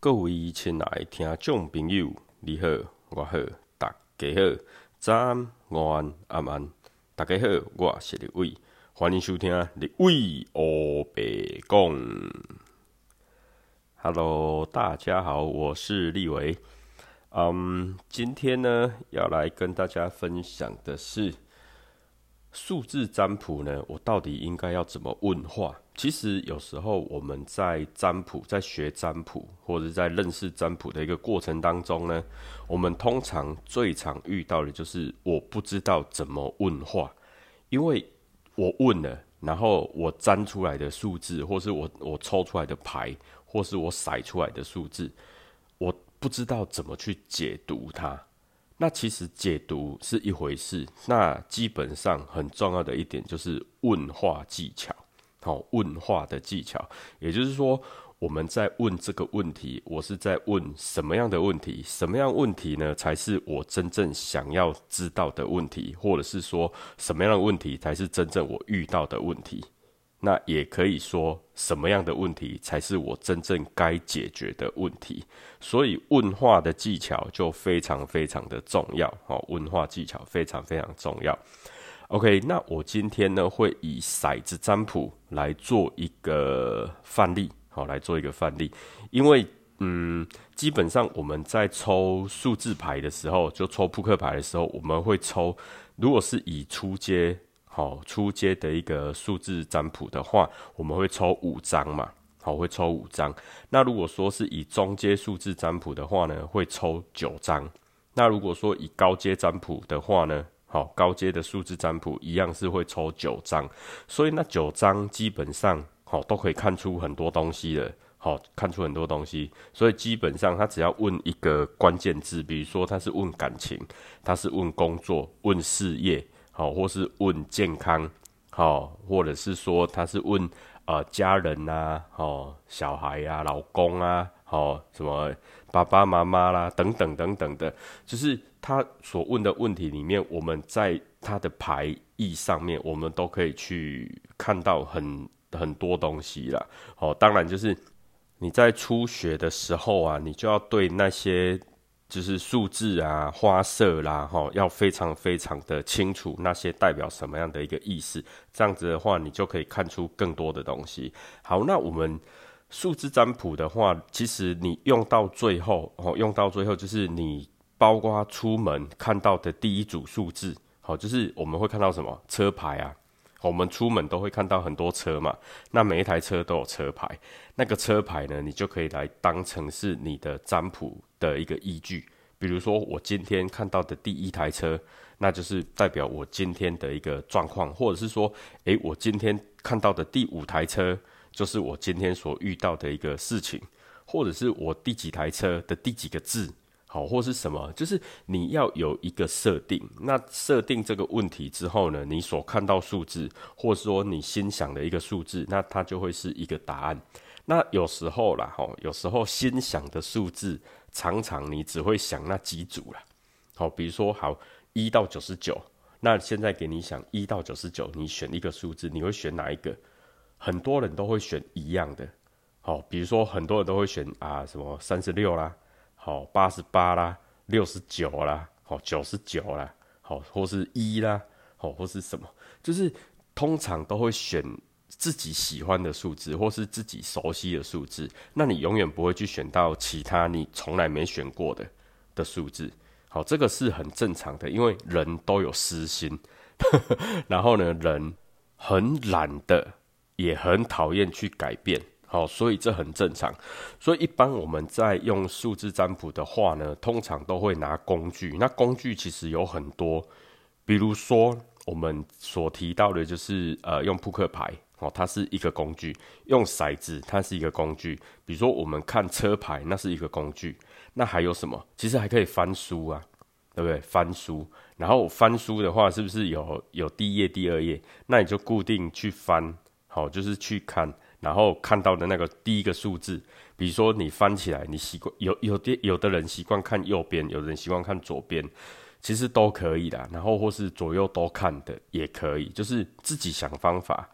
各位亲爱的听众朋友，你好，我好，大家好，早安、午安、晚安，大家好，我是李伟，欢迎收听李伟欧白讲。Hello，大家好，我是立伟。嗯，今天呢，要来跟大家分享的是数字占卜呢，我到底应该要怎么问话？其实有时候我们在占卜、在学占卜或者在认识占卜的一个过程当中呢，我们通常最常遇到的就是我不知道怎么问话，因为我问了，然后我占出来的数字，或是我我抽出来的牌，或是我骰出来的数字，我不知道怎么去解读它。那其实解读是一回事，那基本上很重要的一点就是问话技巧。好，问话的技巧，也就是说，我们在问这个问题，我是在问什么样的问题？什么样问题呢？才是我真正想要知道的问题，或者是说，什么样的问题才是真正我遇到的问题？那也可以说，什么样的问题才是我真正该解决的问题？所以，问话的技巧就非常非常的重要。好，问话技巧非常非常重要。OK，那我今天呢会以骰子占卜来做一个范例，好来做一个范例，因为嗯，基本上我们在抽数字牌的时候，就抽扑克牌的时候，我们会抽，如果是以出街好初阶的一个数字占卜的话，我们会抽五张嘛，好会抽五张。那如果说是以中阶数字占卜的话呢，会抽九张。那如果说以高阶占卜的话呢？好，高阶的数字占卜一样是会抽九张，所以那九张基本上好都可以看出很多东西了。好，看出很多东西，所以基本上他只要问一个关键字，比如说他是问感情，他是问工作，问事业，好，或是问健康，好，或者是说他是问呃家人呐，好，小孩呀，老公啊，好，什么爸爸妈妈啦，等等等等的，就是。他所问的问题里面，我们在他的牌意上面，我们都可以去看到很很多东西啦。哦，当然就是你在初学的时候啊，你就要对那些就是数字啊、花色啦，哈，要非常非常的清楚那些代表什么样的一个意思。这样子的话，你就可以看出更多的东西。好，那我们数字占卜的话，其实你用到最后，哦，用到最后就是你。包括出门看到的第一组数字，好，就是我们会看到什么车牌啊？我们出门都会看到很多车嘛，那每一台车都有车牌，那个车牌呢，你就可以来当成是你的占卜的一个依据。比如说，我今天看到的第一台车，那就是代表我今天的一个状况，或者是说，诶，我今天看到的第五台车，就是我今天所遇到的一个事情，或者是我第几台车的第几个字。好，或是什么，就是你要有一个设定。那设定这个问题之后呢，你所看到数字，或者说你心想的一个数字，那它就会是一个答案。那有时候啦，哈，有时候心想的数字，常常你只会想那几组啦。好，比如说，好一到九十九，那现在给你想一到九十九，你选一个数字，你会选哪一个？很多人都会选一样的。好，比如说很多人都会选啊，什么三十六啦。好，八十八啦，六十九啦，好，九十九啦，好，或是一啦，好，或是什么，就是通常都会选自己喜欢的数字，或是自己熟悉的数字。那你永远不会去选到其他你从来没选过的的数字。好，这个是很正常的，因为人都有私心，然后呢，人很懒的，也很讨厌去改变。好，所以这很正常。所以一般我们在用数字占卜的话呢，通常都会拿工具。那工具其实有很多，比如说我们所提到的，就是呃，用扑克牌，哦，它是一个工具；用骰子，它是一个工具。比如说我们看车牌，那是一个工具。那还有什么？其实还可以翻书啊，对不对？翻书，然后翻书的话，是不是有有第一页、第二页？那你就固定去翻，好，就是去看。然后看到的那个第一个数字，比如说你翻起来，你习惯有有的有的人习惯看右边，有的人习惯看左边，其实都可以的。然后或是左右都看的也可以，就是自己想方法，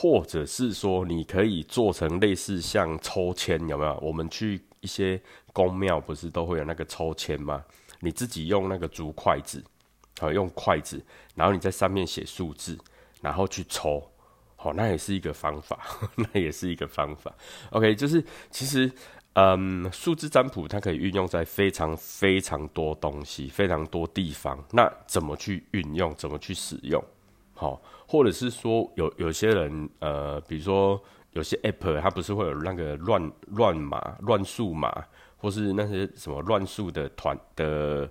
或者是说你可以做成类似像抽签，有没有？我们去一些宫庙不是都会有那个抽签吗？你自己用那个竹筷子，好用筷子，然后你在上面写数字，然后去抽，好，那也是一个方法，那也是一个方法。OK，就是其实。嗯，数字占卜它可以运用在非常非常多东西、非常多地方。那怎么去运用？怎么去使用？好，或者是说有有些人，呃，比如说有些 app 它不是会有那个乱乱码、乱数码，或是那些什么乱数的团的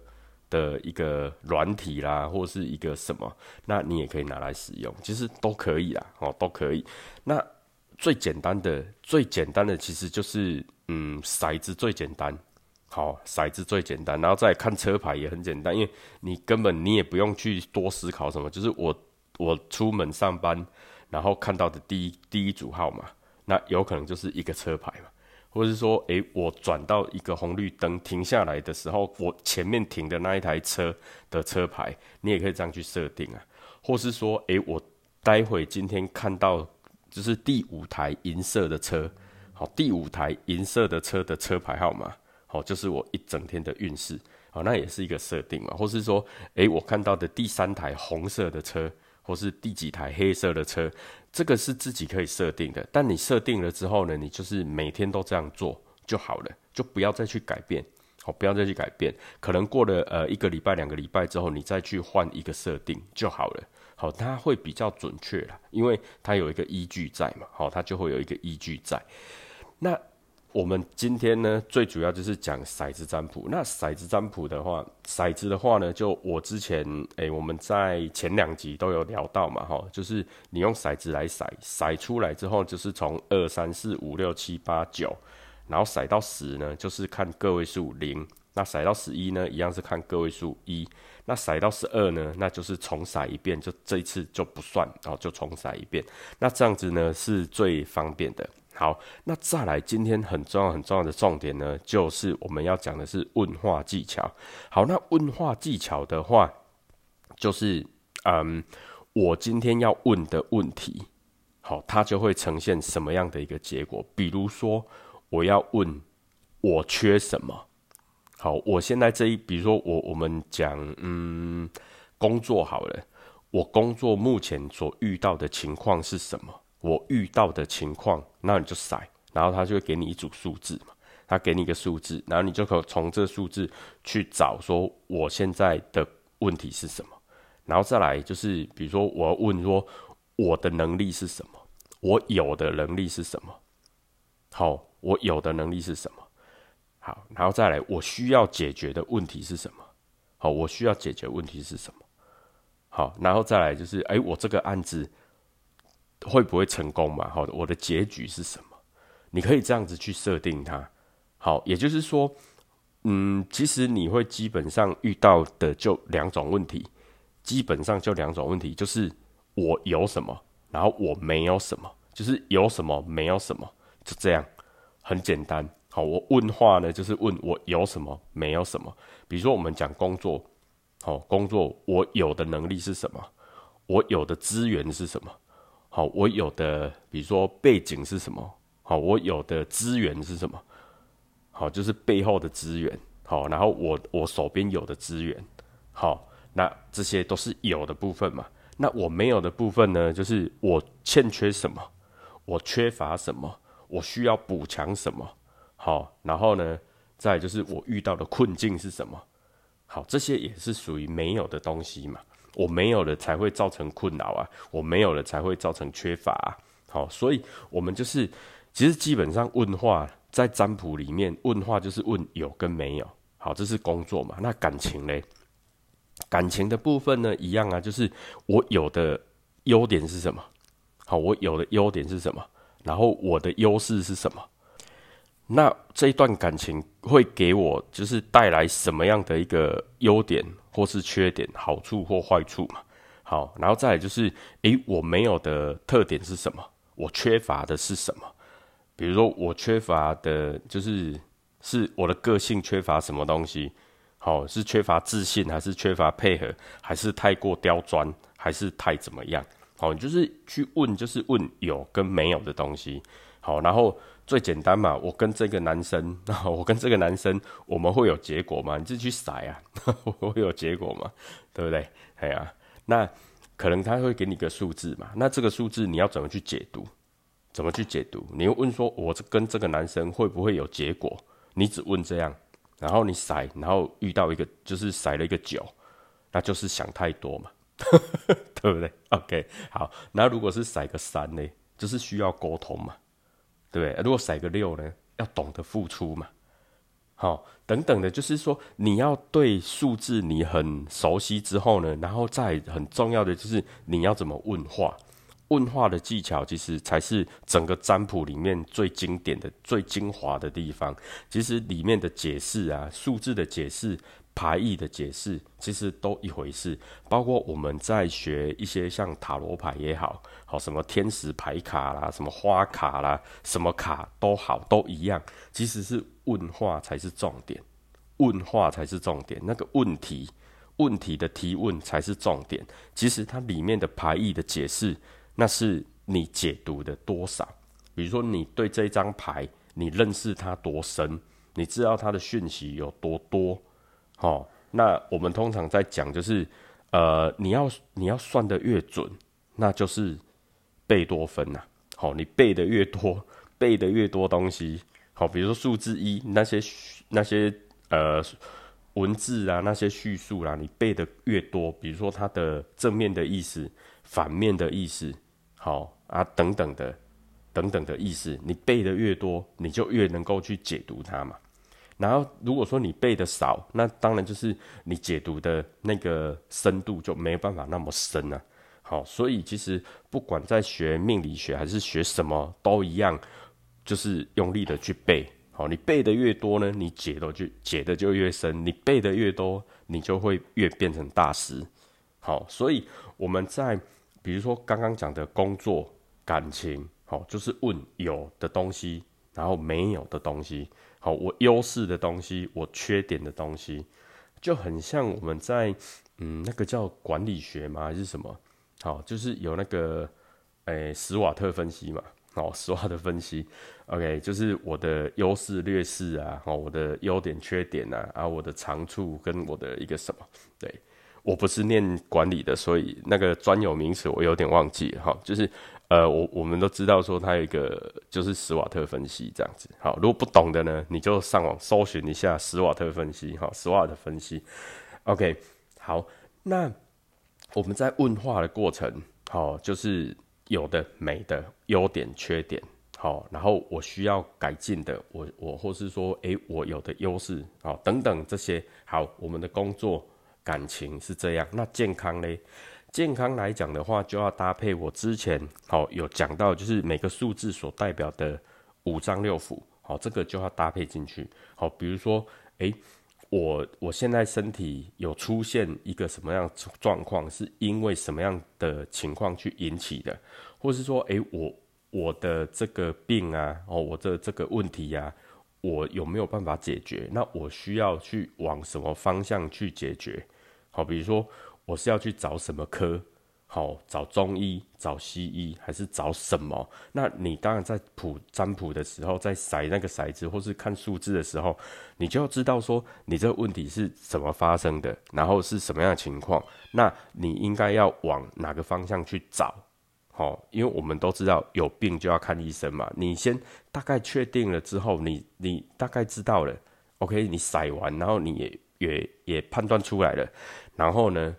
的一个软体啦，或是一个什么，那你也可以拿来使用，其实都可以啦，哦，都可以。那最简单的、最简单的，其实就是。嗯，骰子最简单，好，骰子最简单，然后再看车牌也很简单，因为你根本你也不用去多思考什么，就是我我出门上班，然后看到的第一第一组号码，那有可能就是一个车牌嘛，或者是说，诶，我转到一个红绿灯停下来的时候，我前面停的那一台车的车牌，你也可以这样去设定啊，或是说，诶，我待会今天看到就是第五台银色的车。好，第五台银色的车的车牌号码，好，就是我一整天的运势，好，那也是一个设定嘛，或是说，诶，我看到的第三台红色的车，或是第几台黑色的车，这个是自己可以设定的。但你设定了之后呢，你就是每天都这样做就好了，就不要再去改变，好，不要再去改变。可能过了呃一个礼拜、两个礼拜之后，你再去换一个设定就好了。好，它会比较准确啦，因为它有一个依据在嘛，好，它就会有一个依据在。那我们今天呢，最主要就是讲骰子占卜。那骰子占卜的话，骰子的话呢，就我之前诶，我们在前两集都有聊到嘛，哈，就是你用骰子来骰，骰出来之后，就是从二三四五六七八九，然后骰到十呢，就是看个位数零；那骰到十一呢，一样是看个位数一；那骰到十二呢，那就是重骰一遍，就这一次就不算，然后就重骰一遍。那这样子呢，是最方便的。好，那再来，今天很重要、很重要的重点呢，就是我们要讲的是问话技巧。好，那问话技巧的话，就是嗯，我今天要问的问题，好，它就会呈现什么样的一个结果？比如说，我要问我缺什么？好，我现在这一，比如说我我们讲嗯，工作好了，我工作目前所遇到的情况是什么？我遇到的情况，那你就筛，然后他就会给你一组数字嘛，他给你一个数字，然后你就可从这数字去找说我现在的问题是什么，然后再来就是比如说我问说我的能力是什么，我有的能力是什么，好，我有的能力是什么，好，然后再来我需要解决的问题是什么，好，我需要解决问题是什么，好，然后再来就是哎，我这个案子。会不会成功嘛？好，我的结局是什么？你可以这样子去设定它。好，也就是说，嗯，其实你会基本上遇到的就两种问题，基本上就两种问题，就是我有什么，然后我没有什么，就是有什么没有什么，就这样，很简单。好，我问话呢，就是问我有什么没有什么。比如说我们讲工作，好，工作我有的能力是什么？我有的资源是什么？好，我有的，比如说背景是什么？好，我有的资源是什么？好，就是背后的资源。好，然后我我手边有的资源，好，那这些都是有的部分嘛。那我没有的部分呢？就是我欠缺什么？我缺乏什么？我需要补强什么？好，然后呢，再就是我遇到的困境是什么？好，这些也是属于没有的东西嘛。我没有了才会造成困扰啊，我没有了才会造成缺乏啊。好，所以我们就是，其实基本上问话在占卜里面问话就是问有跟没有。好，这是工作嘛？那感情嘞？感情的部分呢，一样啊，就是我有的优点是什么？好，我有的优点是什么？然后我的优势是什么？那这一段感情会给我就是带来什么样的一个优点或是缺点、好处或坏处嘛？好，然后再来就是，诶，我没有的特点是什么？我缺乏的是什么？比如说，我缺乏的就是是我的个性缺乏什么东西？好，是缺乏自信，还是缺乏配合，还是太过刁钻，还是太怎么样？好，你就是去问，就是问有跟没有的东西。好，然后最简单嘛，我跟这个男生，我跟这个男生，我们会有结果吗？你自己去筛啊，会有结果吗？对不对？哎呀，那可能他会给你个数字嘛，那这个数字你要怎么去解读？怎么去解读？你问说，我这跟这个男生会不会有结果？你只问这样，然后你筛，然后遇到一个就是筛了一个九，那就是想太多嘛。对不对？OK，好。那如果是甩个三呢，就是需要沟通嘛，对？如果甩个六呢，要懂得付出嘛。好，等等的，就是说你要对数字你很熟悉之后呢，然后再很重要的就是你要怎么问话，问话的技巧其实才是整个占卜里面最经典的、最精华的地方。其实里面的解释啊，数字的解释。牌意的解释其实都一回事，包括我们在学一些像塔罗牌也好，好什么天使牌卡啦，什么花卡啦，什么卡都好，都一样。其实是问话才是重点，问话才是重点。那个问题，问题的提问才是重点。其实它里面的牌意的解释，那是你解读的多少。比如说，你对这张牌，你认识它多深，你知道它的讯息有多多。好，那我们通常在讲，就是呃，你要你要算的越准，那就是贝多芬呐。好，你背的越多，背的越多东西，好，比如说数字一那些那些呃文字啊，那些叙述啦，你背的越多，比如说它的正面的意思、反面的意思，好啊等等的等等的意思，你背的越多，你就越能够去解读它嘛。然后，如果说你背的少，那当然就是你解读的那个深度就没有办法那么深了。好，所以其实不管在学命理学还是学什么都一样，就是用力的去背。好，你背的越多呢，你解的就解的就越深；你背的越多，你就会越变成大师。好，所以我们在比如说刚刚讲的工作、感情，好，就是问有的东西，然后没有的东西。好，我优势的东西，我缺点的东西，就很像我们在嗯，那个叫管理学吗？还是什么？好，就是有那个诶，史瓦特分析嘛。哦，史瓦特分析，OK，就是我的优势劣势啊，哦，我的优点缺点啊，啊，我的长处跟我的一个什么？对，我不是念管理的，所以那个专有名词我有点忘记哈，就是。呃，我我们都知道说它有一个就是史瓦特分析这样子。好，如果不懂的呢，你就上网搜寻一下史瓦特分析。哈，史瓦特分析。OK，好，那我们在问话的过程，好，就是有的没的优点缺点，好，然后我需要改进的，我我或是说，诶，我有的优势，好，等等这些，好，我们的工作感情是这样，那健康嘞？健康来讲的话，就要搭配我之前好有讲到，就是每个数字所代表的五脏六腑，好，这个就要搭配进去。好，比如说，诶，我我现在身体有出现一个什么样状况，是因为什么样的情况去引起的，或是说，诶，我我的这个病啊，哦，我的这个问题呀，我有没有办法解决？那我需要去往什么方向去解决？好，比如说。我是要去找什么科？好，找中医、找西医，还是找什么？那你当然在卜占卜的时候，在骰那个骰子，或是看数字的时候，你就要知道说你这个问题是怎么发生的，然后是什么样的情况。那你应该要往哪个方向去找？好，因为我们都知道有病就要看医生嘛。你先大概确定了之后，你你大概知道了，OK？你骰完，然后你也也也判断出来了，然后呢？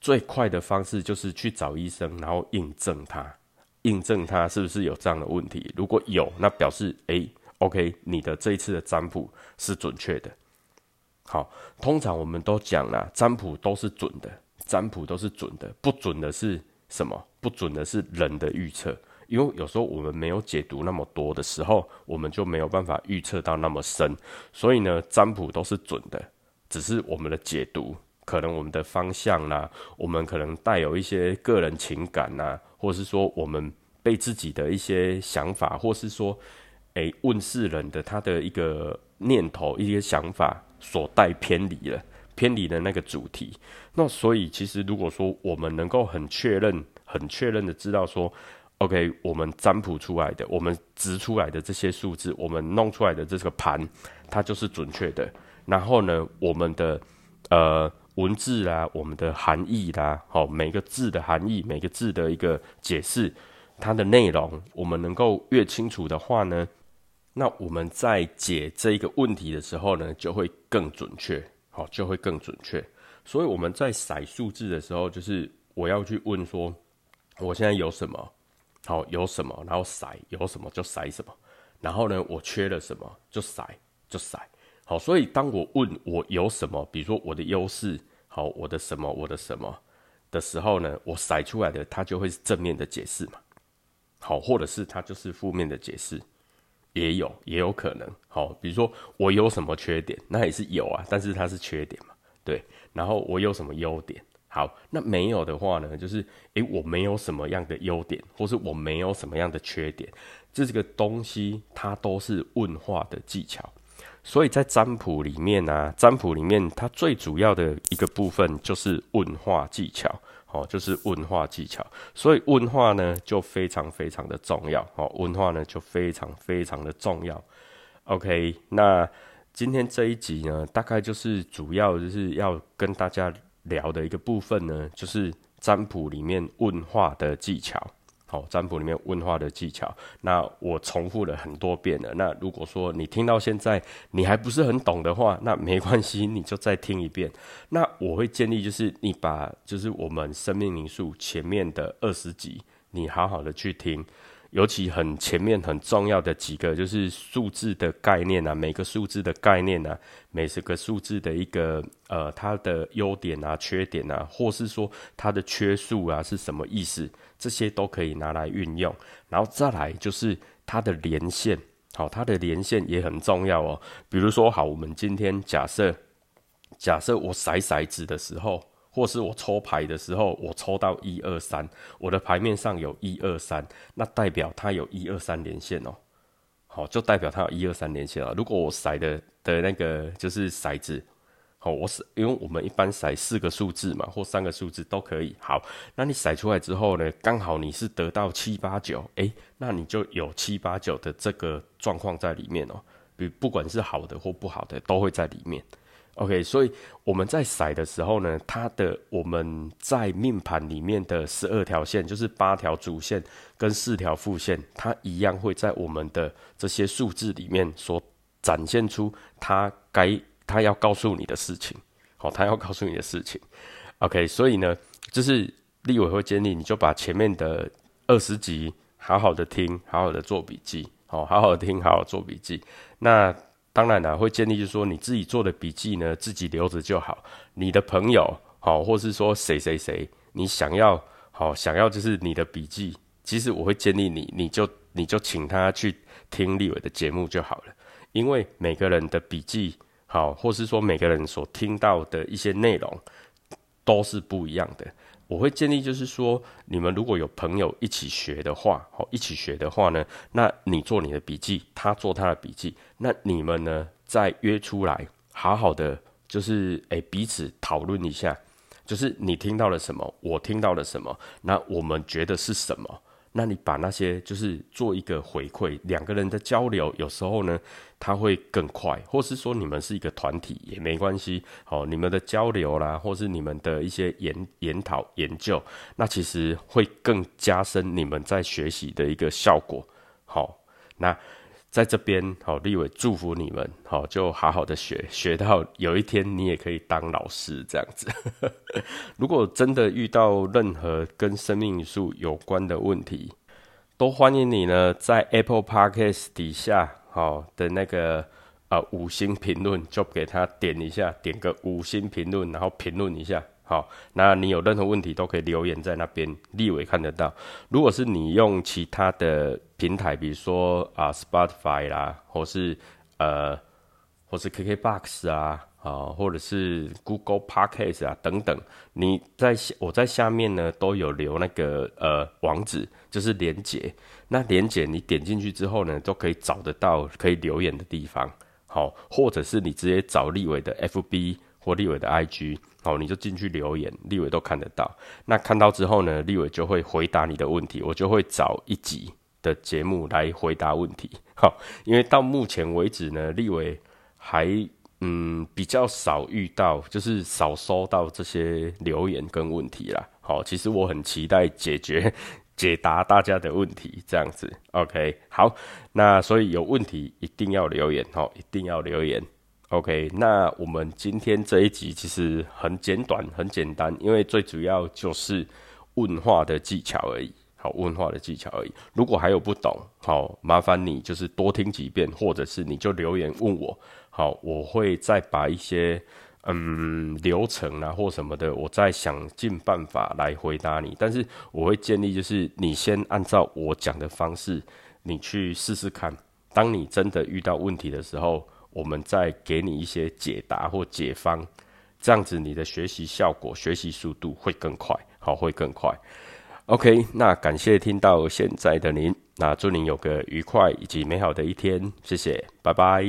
最快的方式就是去找医生，然后印证他，印证他是不是有这样的问题。如果有，那表示诶 o k 你的这一次的占卜是准确的。好，通常我们都讲了，占卜都是准的，占卜都是准的，不准的是什么？不准的是人的预测，因为有时候我们没有解读那么多的时候，我们就没有办法预测到那么深。所以呢，占卜都是准的，只是我们的解读。可能我们的方向啦，我们可能带有一些个人情感呐，或是说我们被自己的一些想法，或是说，诶问世人的他的一个念头、一些想法所带偏离了，偏离了那个主题。那所以其实如果说我们能够很确认、很确认的知道说，OK，我们占卜出来的，我们植出来的这些数字，我们弄出来的这个盘，它就是准确的。然后呢，我们的呃文字啦，我们的含义啦，好，每个字的含义，每个字的一个解释，它的内容，我们能够越清楚的话呢，那我们在解这一个问题的时候呢，就会更准确，好，就会更准确。所以我们在筛数字的时候，就是我要去问说，我现在有什么，好有什么，然后筛有什么就筛什么，然后呢，我缺了什么就筛就筛，好，所以当我问我有什么，比如说我的优势，好我的什么我的什么的时候呢，我筛出来的它就会是正面的解释嘛，好，或者是它就是负面的解释，也有也有可能，好，比如说我有什么缺点，那也是有啊，但是它是缺点嘛，对。然后我有什么优点？好，那没有的话呢？就是诶，我没有什么样的优点，或是我没有什么样的缺点，这个东西它都是问话的技巧。所以在占卜里面呢，占卜里面它最主要的一个部分就是问话技巧，哦，就是问话技巧。所以问话呢就非常非常的重要，哦，问话呢就非常非常的重要。OK，那。今天这一集呢，大概就是主要就是要跟大家聊的一个部分呢，就是占卜里面问话的技巧。好，占卜里面问话的技巧，那我重复了很多遍了。那如果说你听到现在你还不是很懂的话，那没关系，你就再听一遍。那我会建议就是你把就是我们生命灵数前面的二十集，你好好的去听。尤其很前面很重要的几个，就是数字的概念啊，每个数字的概念啊，每十个数字的一个呃，它的优点啊、缺点啊，或是说它的缺数啊是什么意思，这些都可以拿来运用。然后再来就是它的连线，好，它的连线也很重要哦。比如说，好，我们今天假设，假设我骰骰子的时候。或是我抽牌的时候，我抽到一二三，我的牌面上有一二三，那代表它有一二三连线哦。好，就代表它有一二三连线了。如果我骰的的那个就是骰子，好，我是，因为我们一般骰四个数字嘛，或三个数字都可以。好，那你骰出来之后呢，刚好你是得到七八九，诶，那你就有七八九的这个状况在里面哦。比不管是好的或不好的，都会在里面。OK，所以我们在骰的时候呢，它的我们在命盘里面的十二条线，就是八条主线跟四条副线，它一样会在我们的这些数字里面所展现出它该他要告诉你的事情。好，他要告诉你的事情。OK，所以呢，就是立委会建议你就把前面的二十集好好的听，好好的做笔记。好，好好听，好好做笔记。那。当然了，会建议就是说，你自己做的笔记呢，自己留着就好。你的朋友，好，或是说谁谁谁，你想要好想要就是你的笔记，其实我会建议你，你就你就请他去听立委的节目就好了。因为每个人的笔记，好，或是说每个人所听到的一些内容，都是不一样的。我会建议，就是说，你们如果有朋友一起学的话，好，一起学的话呢，那你做你的笔记，他做他的笔记，那你们呢再约出来，好好的，就是诶彼此讨论一下，就是你听到了什么，我听到了什么，那我们觉得是什么。那你把那些就是做一个回馈，两个人的交流，有时候呢，他会更快，或是说你们是一个团体也没关系，好，你们的交流啦，或是你们的一些研研讨研究，那其实会更加深你们在学习的一个效果。好，那。在这边，好，立伟祝福你们，好，就好好的学，学到有一天你也可以当老师这样子。如果真的遇到任何跟生命数有关的问题，都欢迎你呢，在 Apple Podcast 底下，好的那个呃五星评论，就给他点一下，点个五星评论，然后评论一下。好，那你有任何问题都可以留言在那边，立伟看得到。如果是你用其他的平台，比如说啊 Spotify 啦，或是呃，或是 KKBox 啊，啊，或者是 Google Podcast 啊等等，你在我在下面呢都有留那个呃网址，就是连接。那连接你点进去之后呢，都可以找得到可以留言的地方。好，或者是你直接找立伟的 FB 或立伟的 IG。好，你就进去留言，立伟都看得到。那看到之后呢，立伟就会回答你的问题，我就会找一集的节目来回答问题。好，因为到目前为止呢，立伟还嗯比较少遇到，就是少收到这些留言跟问题啦。好，其实我很期待解决解答大家的问题，这样子。OK，好，那所以有问题一定要留言，好，一定要留言。OK，那我们今天这一集其实很简短、很简单，因为最主要就是问话的技巧而已。好，问话的技巧而已。如果还有不懂，好，麻烦你就是多听几遍，或者是你就留言问我。好，我会再把一些嗯流程啊或什么的，我再想尽办法来回答你。但是我会建议就是你先按照我讲的方式，你去试试看。当你真的遇到问题的时候，我们再给你一些解答或解方，这样子你的学习效果、学习速度会更快，好，会更快。OK，那感谢听到现在的您，那祝您有个愉快以及美好的一天，谢谢，拜拜。